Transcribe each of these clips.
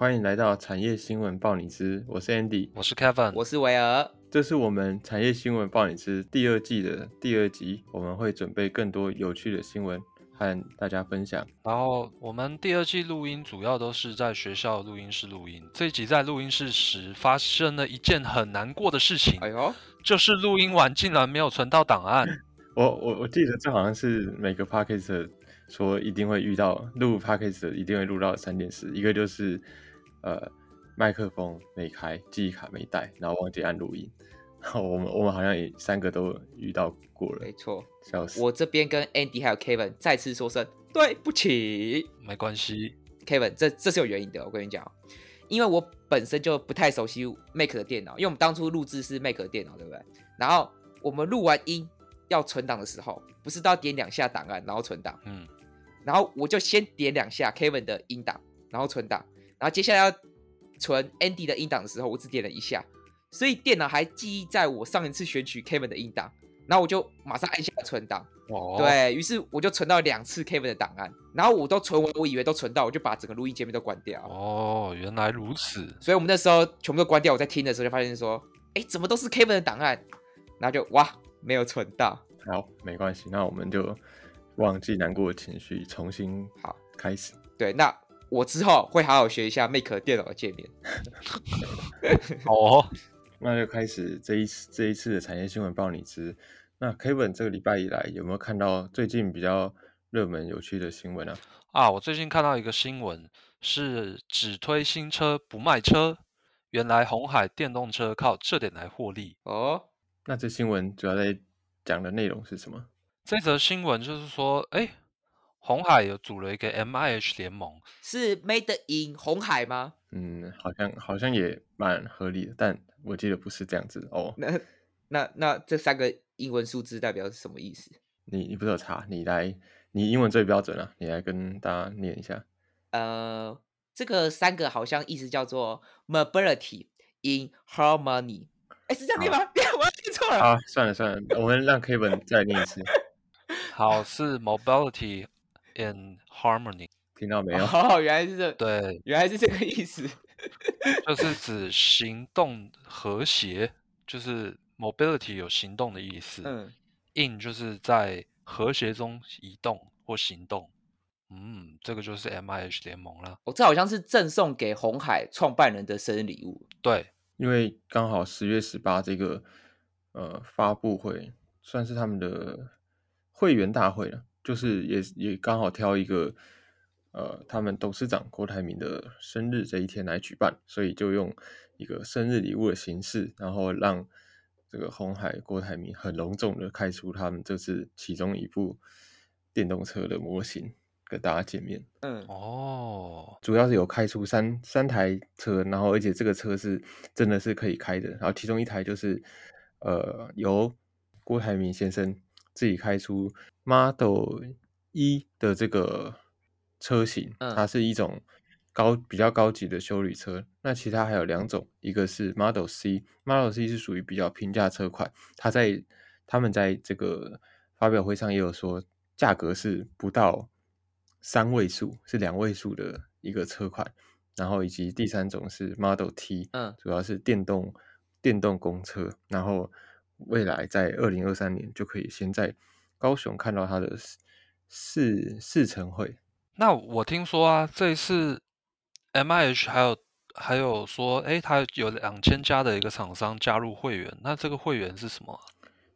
欢迎来到产业新闻报你知，我是 Andy，我是 Kevin，我是维尔。这是我们产业新闻报你知第二季的第二集，我们会准备更多有趣的新闻和大家分享。然后我们第二季录音主要都是在学校录音室录音。这一集在录音室时发生了一件很难过的事情，哎呦，就是录音完竟然没有存到档案。我我我记得这好像是每个 podcast 说一定会遇到录 podcast 一定会录到三件事，一个就是呃麦克风没开，记忆卡没带，然后忘记按录音。然后我们我们好像也三个都遇到过了，没错。笑死！我这边跟 Andy 还有 Kevin 再次说声对不起。没关系，Kevin，这这是有原因的。我跟你讲，因为我本身就不太熟悉 Mac 的电脑，因为我们当初录制是 Mac 的电脑，对不对？然后我们录完音要存档的时候，不是都要点两下档案，然后存档。嗯，然后我就先点两下 Kevin 的音档，然后存档。然后接下来要存 Andy 的音档的时候，我只点了一下，所以电脑还记忆在我上一次选取 Kevin 的音档，然后我就马上按下存档。哦，对于是，我就存到两次 Kevin 的档案，然后我都存完，我以为都存到，我就把整个录音界面都关掉。哦，原来如此。所以我们那时候全部都关掉，我在听的时候就发现说，哎，怎么都是 Kevin 的档案？然后就哇，没有存到。好，没关系，那我们就忘记难过的情绪，重新好开始。对，那我之后会好好学一下 Make 电脑的界面。哦，那就开始这一次这一次的产业新闻报你知。那 Kevin 这个礼拜以来有没有看到最近比较热门有趣的新闻啊？啊，我最近看到一个新闻，是只推新车不卖车。原来红海电动车靠这点来获利哦。那这新闻主要在讲的内容是什么？这则新闻就是说，哎，红海有组了一个 M I H 联盟，是 Made in 红海吗？嗯，好像好像也蛮合理的，但我记得不是这样子哦。那那那这三个英文数字代表是什么意思？你你不是有查？你来，你英文最标准了，你来跟大家念一下。呃。这个三个好像意思叫做 mobility in harmony，哎，是这样念吗？我要听错了。啊，算了算了，我们让 Kevin 再念一次。好，是 mobility in harmony，听到没有？哦，原来是这，对，原来是这个意思，就是指行动和谐，就是 mobility 有行动的意思。嗯，in 就是在和谐中移动或行动。嗯，这个就是 M I H 联盟了。哦，这好像是赠送给红海创办人的生日礼物。对，因为刚好十月十八这个呃发布会算是他们的会员大会了，就是也也刚好挑一个呃他们董事长郭台铭的生日这一天来举办，所以就用一个生日礼物的形式，然后让这个红海郭台铭很隆重的开出他们这次其中一部电动车的模型。跟大家见面，嗯哦，主要是有开出三三台车，然后而且这个车是真的是可以开的，然后其中一台就是呃由郭台铭先生自己开出 Model 一的这个车型，它是一种高比较高级的修理车。那其他还有两种，一个是 Model C，Model C 是属于比较平价车款，它在他们在这个发表会上也有说，价格是不到。三位数是两位数的一个车款，然后以及第三种是 Model T，嗯，主要是电动电动公车，然后未来在二零二三年就可以先在高雄看到它的试试乘会。那我听说啊，这一次 M I H 还有还有说，哎，它有两千家的一个厂商加入会员，那这个会员是什么？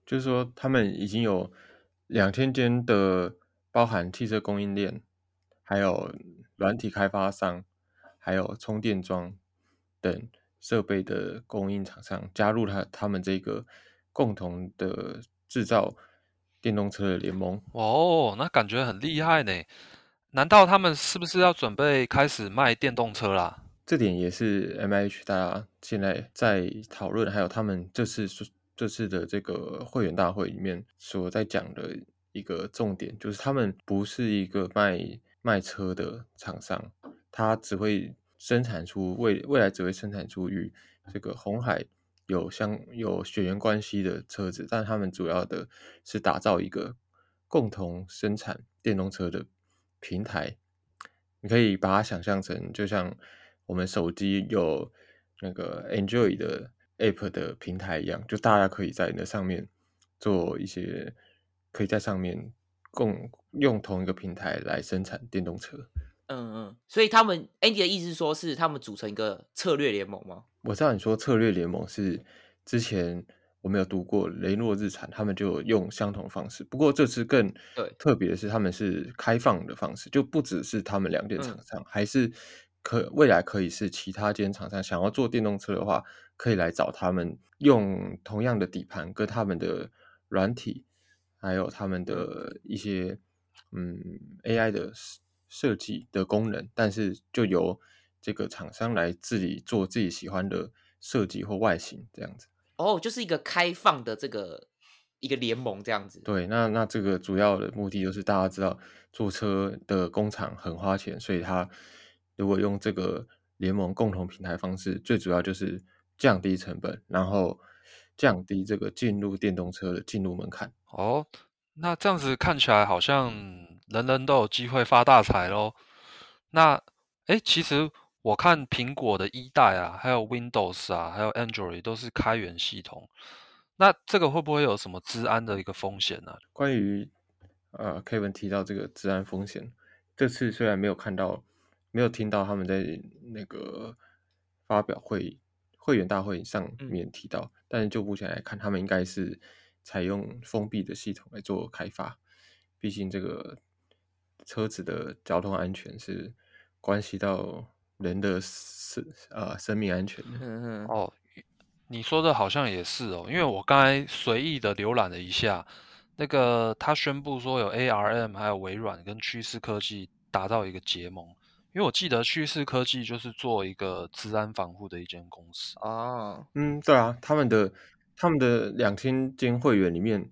就是说他们已经有两千间的包含汽车供应链。还有软体开发商，还有充电桩等设备的供应厂商加入他他们这个共同的制造电动车的联盟。哦，那感觉很厉害呢。难道他们是不是要准备开始卖电动车啦？这点也是 M H 大家现在在讨论，还有他们这次这次的这个会员大会里面所在讲的一个重点，就是他们不是一个卖。卖车的厂商，他只会生产出未未来只会生产出与这个红海有相有血缘关系的车子，但他们主要的是打造一个共同生产电动车的平台。你可以把它想象成，就像我们手机有那个 Enjoy 的 App 的平台一样，就大家可以在那上面做一些，可以在上面共用同一个平台来生产电动车。嗯嗯，所以他们 Andy 的意思是说，是他们组成一个策略联盟吗？我知道你说策略联盟是之前我没有读过雷诺日产，他们就用相同方式。不过这次更对特别的是，他们是开放的方式，就不只是他们两间厂嗯商，还是可未来可以是其他间厂商想要做电动车的话，可以来找他们用同样的底盘跟他们的软体，还有他们的一些嗯 AI 的设设计的功能，但是就由这个厂商来自己做自己喜欢的设计或外形这样子。哦，就是一个开放的这个一个联盟这样子。对，那那这个主要的目的就是大家知道做车的工厂很花钱，所以它如果用这个联盟共同平台方式，最主要就是降低成本，然后降低这个进入电动车的进入门槛。哦，那这样子看起来好像人人都有机会发大财喽。那，诶，其实我看苹果的一代啊，还有 Windows 啊，还有 Android 都是开源系统。那这个会不会有什么治安的一个风险呢、关于呃 Kevin 提到这个治安风险，这次虽然没有看到，没有听到他们在那个发表会会员大会上嗯面提到，但是就目前来看，他们应该是采用封闭的系统来做开发，毕竟这个车子的交通安全是关系到人的生呃生命安全的。嗯嗯，哦，你说的好像也是哦，因为我刚才随意的浏览了一下，那个他宣布说有 ARM 还有微软跟趋势科技打造一个结盟，因为我记得趋势科技就是做一个治安防护的一间公司。啊，嗯，对啊，他们的他们的两千间会员里面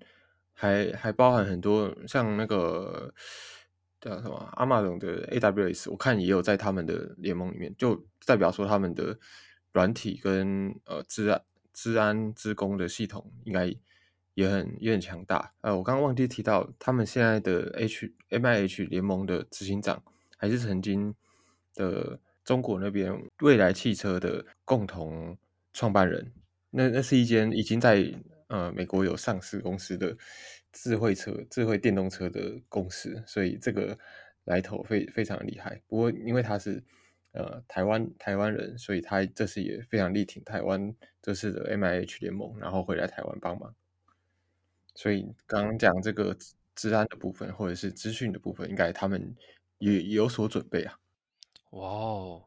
还还包含很多像那个叫什么阿玛龙的 AWS，我看也有在他们的联盟里面，就代表说他们的软体跟呃治安治安之工的系统应该也很也很强大。呃，我刚刚忘记提到，他们现在的 H M I H 联盟的执行长还是曾经的中国那边未来汽车的共同创办人。那那是一间已经在呃美国有上市公司的智慧车、智慧电动车的公司，所以这个来头非非常厉害。不过因为他是呃台湾台湾人，所以他这次也非常力挺台湾这次的 M I H 联盟，然后回来台湾帮忙。所以刚刚讲这个治安的部分，或者是资讯的部分，应该他们也有所准备啊。哇哦，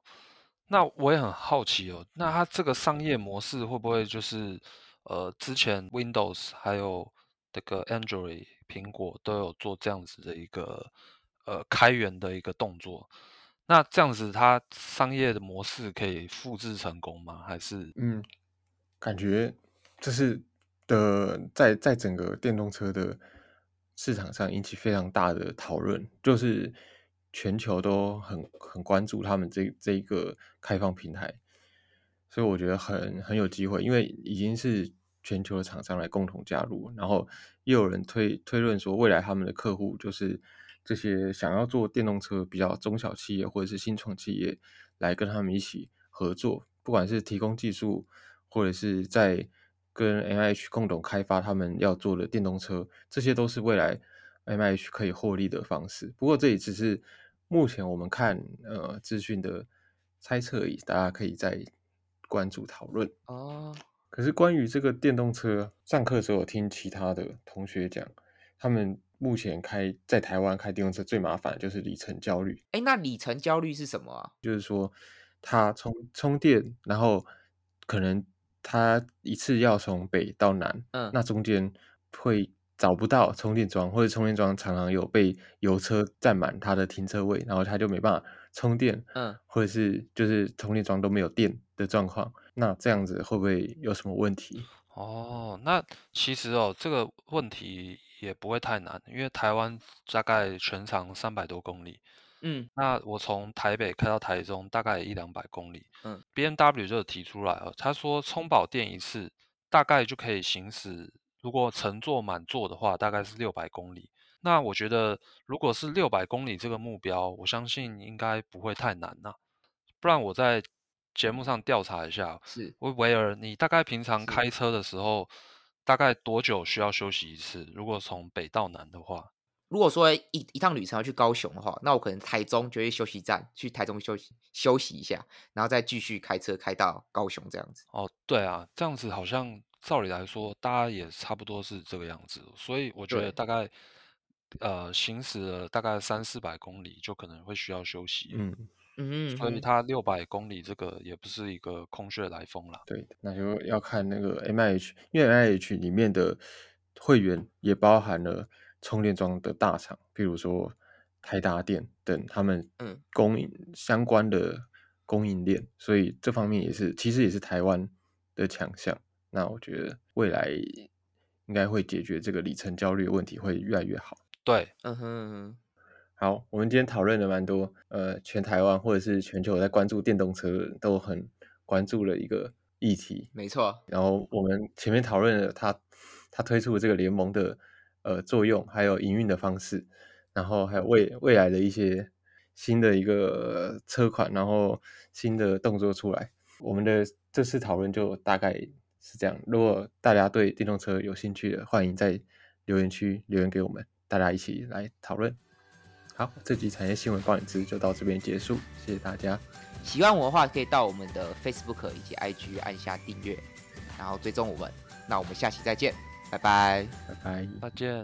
那我也很好奇哦，那它这个商业模式会不会就是呃，之前 Windows 还有这个 Android 苹果都有做这样子的一个呃开源的一个动作？那这样子它商业的模式可以复制成功吗？还是嗯，感觉这是的，在在整个电动车的市场上引起非常大的讨论，就是全球都很很关注他们这这一个开放平台，所以我觉得很很有机会，因为已经是全球的厂商来共同加入，然后也有人推推论说，未来他们的客户就是这些想要做电动车比较中小企业或者是新创企业来跟他们一起合作，不管是提供技术，或者是在跟 M H 共同开发他们要做的电动车，这些都是未来 M H 可以获利的方式。不过这也只是目前我们看呃资讯的猜测而已，大家可以再关注讨论。哦，可是关于这个电动车，上课的时候我听其他的同学讲，他们目前开在台湾开电动车最麻烦的就是里程焦虑，哎，那里程焦虑是什么啊？就是说他充充电，然后可能他一次要从北到南，嗯那中间会找不到充电桩，或者充电桩常常有被油车占满它的停车位，然后他就没办法充电，嗯，或者是就是充电桩都没有电的状况，那这样子会不会有什么问题？哦，那其实哦，这个问题也不会太难，因为台湾大概全长三百多公里，嗯那我从台北开到台中大概一两百公里，嗯，B N W 就有提出来哦，他说充饱电一次大概就可以行驶，如果乘坐满座的话，大概是六百公里。那我觉得如果是六百公里这个目标，我相信应该不会太难呐、不然我在节目上调查一下，是。维维尔，你大概平常是。开车的时候，大概多久需要休息一次？如果从北到南的话，如果说一一趟旅程要去高雄的话，那我可能台中就会休息站去台中休息休息一下，然后再继续开车开到高雄这样子。哦，对啊，这样子好像照理来说，大家也差不多是这个样子，所以我觉对。得大概呃行驶了大概三四百公里就可能会需要休息，嗯，嗯所以它六百公里这个也不是一个空穴来风啦。对，那就要看那个 M I H，因为 M I H 里面的会员也包含了充电桩的大厂，比如说台达电等他们嗯供应相关的供应链，所以这方面也是其实也是台湾的强项。那我觉得未来应该会解决这个里程焦虑的问题，会越来越好。对，嗯哼嗯哼，好，我们今天讨论了蛮多，呃，全台湾或者是全球在关注电动车都很关注的一个议题。没错，然后我们前面讨论了它它推出的这个联盟的呃作用，还有营运的方式，然后还有未未来的一些新的一个车款，然后新的动作出来。我们的这次讨论就大概是这样。如果大家对电动车有兴趣的，欢迎在留言区留言给我们，大家一起来讨论。好，这集产业新闻报你知就到这边结束，谢谢大家，喜欢我的话可以到我们的 Facebook 以及 IG 按下订阅，然后追踪我们。那我们下期再见，拜拜。拜拜。再见。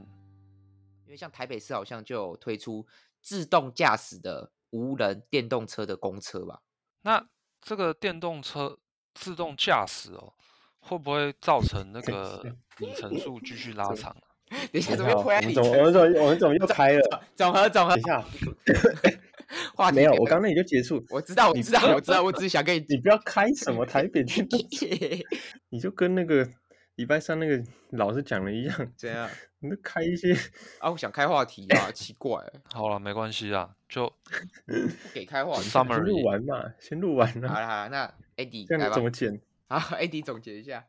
因为像台北市好像就有推出自动驾驶的无人电动车的公车吧？那这个电动车自动驾驶哦，会不会造成那个 里程数继续拉长啊？等一下，怎么又回来你我们怎么我们怎么我们怎么又 开了？总和总和等一下，话题没有，给我刚那里就结束。我知道我知道我知道，我只是想跟你你不要开什么台北电你就跟那个礼拜三那个老师讲的一样，怎样你就开一些啊？我想开话题啊，奇怪，好了，没关系啦，就不给开话题。上先录完嘛，先录完好了，好了，那 Andy 这来吧样怎么剪？好，Andy 总结一下。